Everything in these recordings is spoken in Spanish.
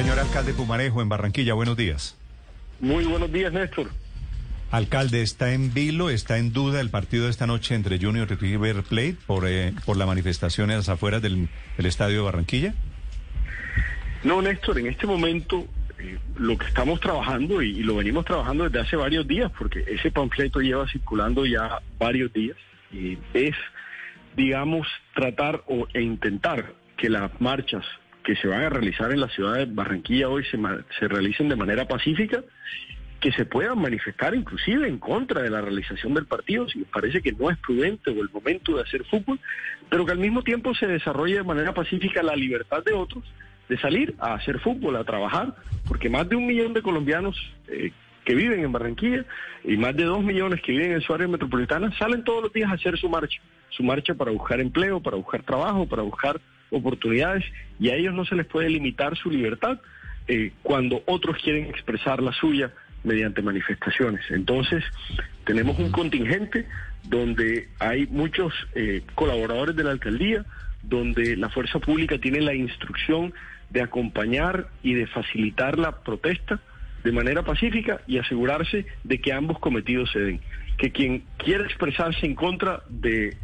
Señor alcalde Pumarejo, en Barranquilla, buenos días. Muy buenos días, Néstor. Alcalde, ¿está en vilo, está en duda el partido de esta noche entre Junior y River Plate por, eh, por la manifestación en las afueras del, estadio de Barranquilla? No, Néstor, en este momento eh, lo que estamos trabajando, y, lo venimos trabajando desde hace varios días, porque ese panfleto lleva circulando ya varios días, y es, digamos, tratar o, e intentar que las marchas que se van a realizar en la ciudad de Barranquilla hoy se, se realicen de manera pacífica, que se puedan manifestar inclusive en contra de la realización del partido, si les parece que no es prudente o el momento de hacer fútbol, pero que al mismo tiempo se desarrolle de manera pacífica la libertad de otros de salir a hacer fútbol, a trabajar, porque más de un millón de colombianos eh, que viven en Barranquilla y más de dos millones que viven en su área metropolitana salen todos los días a hacer su marcha, su marcha para buscar empleo, para buscar trabajo, para buscar oportunidades y a ellos no se les puede limitar su libertad eh, cuando otros quieren expresar la suya mediante manifestaciones. Entonces, tenemos un contingente donde hay muchos eh, colaboradores de la alcaldía, donde la fuerza pública tiene la instrucción de acompañar y de facilitar la protesta de manera pacífica y asegurarse de que ambos cometidos se den. Que quien quiera expresarse en contra de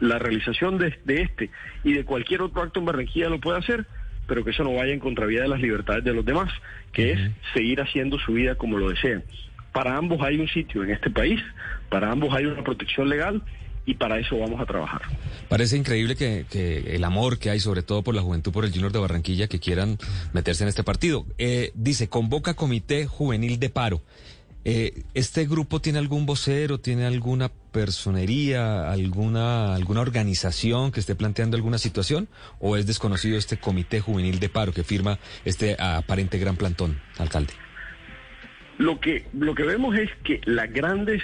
la realización de, este y de cualquier otro acto en Barranquilla lo puede hacer, pero que eso no vaya en contravía de las libertades de los demás, que es seguir haciendo su vida como lo desean. Para ambos hay un sitio en este país, para ambos hay una protección legal y para eso vamos a trabajar. Parece increíble que, el amor que hay, sobre todo por la juventud, por el Junior de Barranquilla, que quieran meterse en este partido. Eh, dice, convoca Comité Juvenil de Paro. Eh, ¿Este grupo tiene algún vocero, tiene alguna personería, alguna, alguna organización que esté planteando alguna situación? ¿O es desconocido este comité juvenil de paro que firma este aparente gran plantón, alcalde? Lo que, lo que vemos es que las grandes,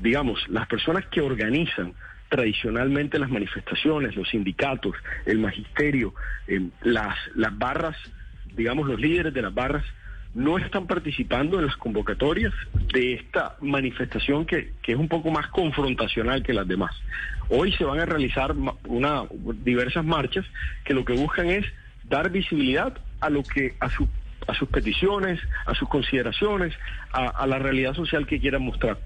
digamos, las personas que organizan tradicionalmente las manifestaciones, los sindicatos, el magisterio, eh, las, las barras, digamos, los líderes de las barras, no están participando en las convocatorias de esta manifestación que, es un poco más confrontacional que las demás. Hoy se van a realizar una, diversas marchas que lo que buscan es dar visibilidad a lo que a su a sus peticiones, a sus consideraciones, a, la realidad social que quieran mostrar.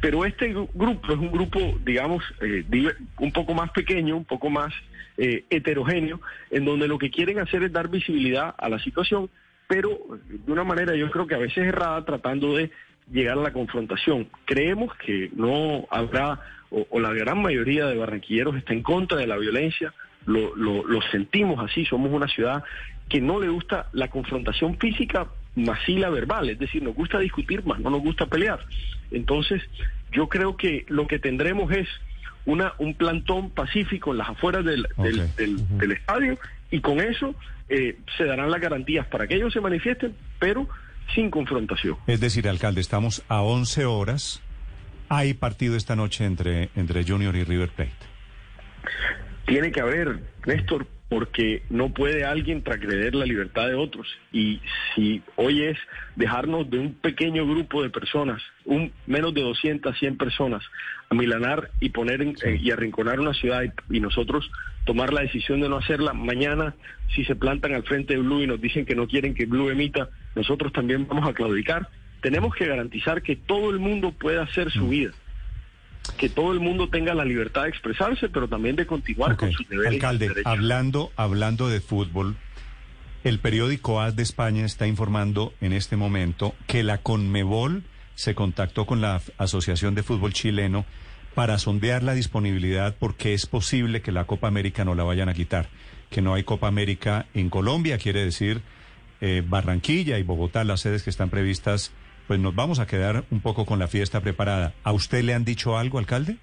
Pero este grupo es un grupo, digamos, eh, un poco más pequeño, un poco más eh, heterogéneo, en donde lo que quieren hacer es dar visibilidad a la situación pero de una manera yo creo que a veces errada tratando de llegar a la confrontación. Creemos que no habrá, o, la gran mayoría de barranquilleros está en contra de la violencia, lo, lo, sentimos así, somos una ciudad que no le gusta la confrontación física más sí la verbal, es decir, nos gusta discutir más, no nos gusta pelear. Entonces, yo creo que lo que tendremos es una, un plantón pacífico en las afueras del, del, estadio y con eso eh, se darán las garantías para que ellos se manifiesten, pero sin confrontación. Es decir, alcalde, estamos a 11 horas. Hay partido esta noche entre, entre Junior y River Plate. Tiene que haber, Néstor, porque no puede alguien transgreder la libertad de otros. Y si hoy es dejarnos de un pequeño grupo de personas, un menos de 200, 100 personas, a milanar y poner eh, y arrinconar una ciudad y, nosotros tomar la decisión de no hacerla, mañana si se plantan al frente de Blue y nos dicen que no quieren que Blue emita, nosotros también vamos a claudicar. Tenemos que garantizar que todo el mundo pueda hacer su mm. vida que todo el mundo tenga la libertad de expresarse, pero también de continuar con sus deberes. Alcalde, hablando, hablando de fútbol, el periódico AS de España está informando en este momento que la Conmebol se contactó con la Asociación de Fútbol Chileno para sondear la disponibilidad porque es posible que la Copa América no la vayan a quitar. Que no hay Copa América en Colombia, quiere decir eh, Barranquilla y Bogotá, las sedes que están previstas pues nos vamos a quedar un poco con la fiesta preparada. ¿A usted le han dicho algo, alcalde?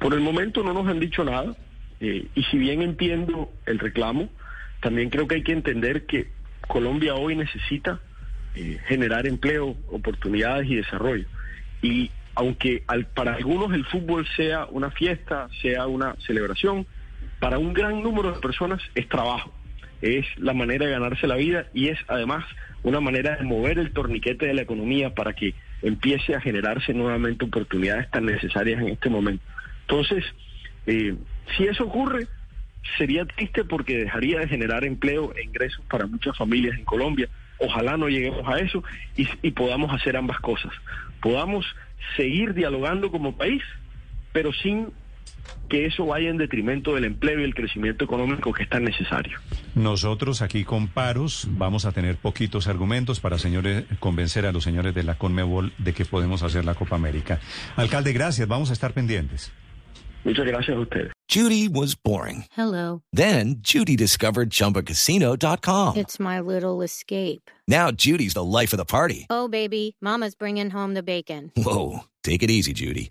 Por el momento no nos han dicho nada. Eh, y si bien entiendo el reclamo, también creo que hay que entender que Colombia hoy necesita eh, generar empleo, oportunidades y desarrollo. Y aunque para algunos el fútbol sea una fiesta, sea una celebración, para un gran número de personas es trabajo es la manera de ganarse la vida y es además una manera de mover el torniquete de la economía para que empiece a generarse nuevamente oportunidades tan necesarias en este momento. Entonces, eh, si eso ocurre, sería triste porque dejaría de generar empleo e ingresos para muchas familias en Colombia. Ojalá no lleguemos a eso y, y podamos hacer ambas cosas. Podamos seguir dialogando como país, pero sin que eso vaya en detrimento del empleo y el crecimiento económico que es tan necesario. Nosotros aquí con paros vamos a tener poquitos argumentos para señores convencer a los señores de la Conmebol de que podemos hacer la Copa América. Alcalde, gracias, vamos a estar pendientes. Muchas gracias a ustedes. Judy was boring. Hello. Then Judy discovered chumbacasino.com. It's my little escape. Now Judy's the life of the party. Oh, baby, Mama's bringing home the bacon. Whoa, take it easy, Judy.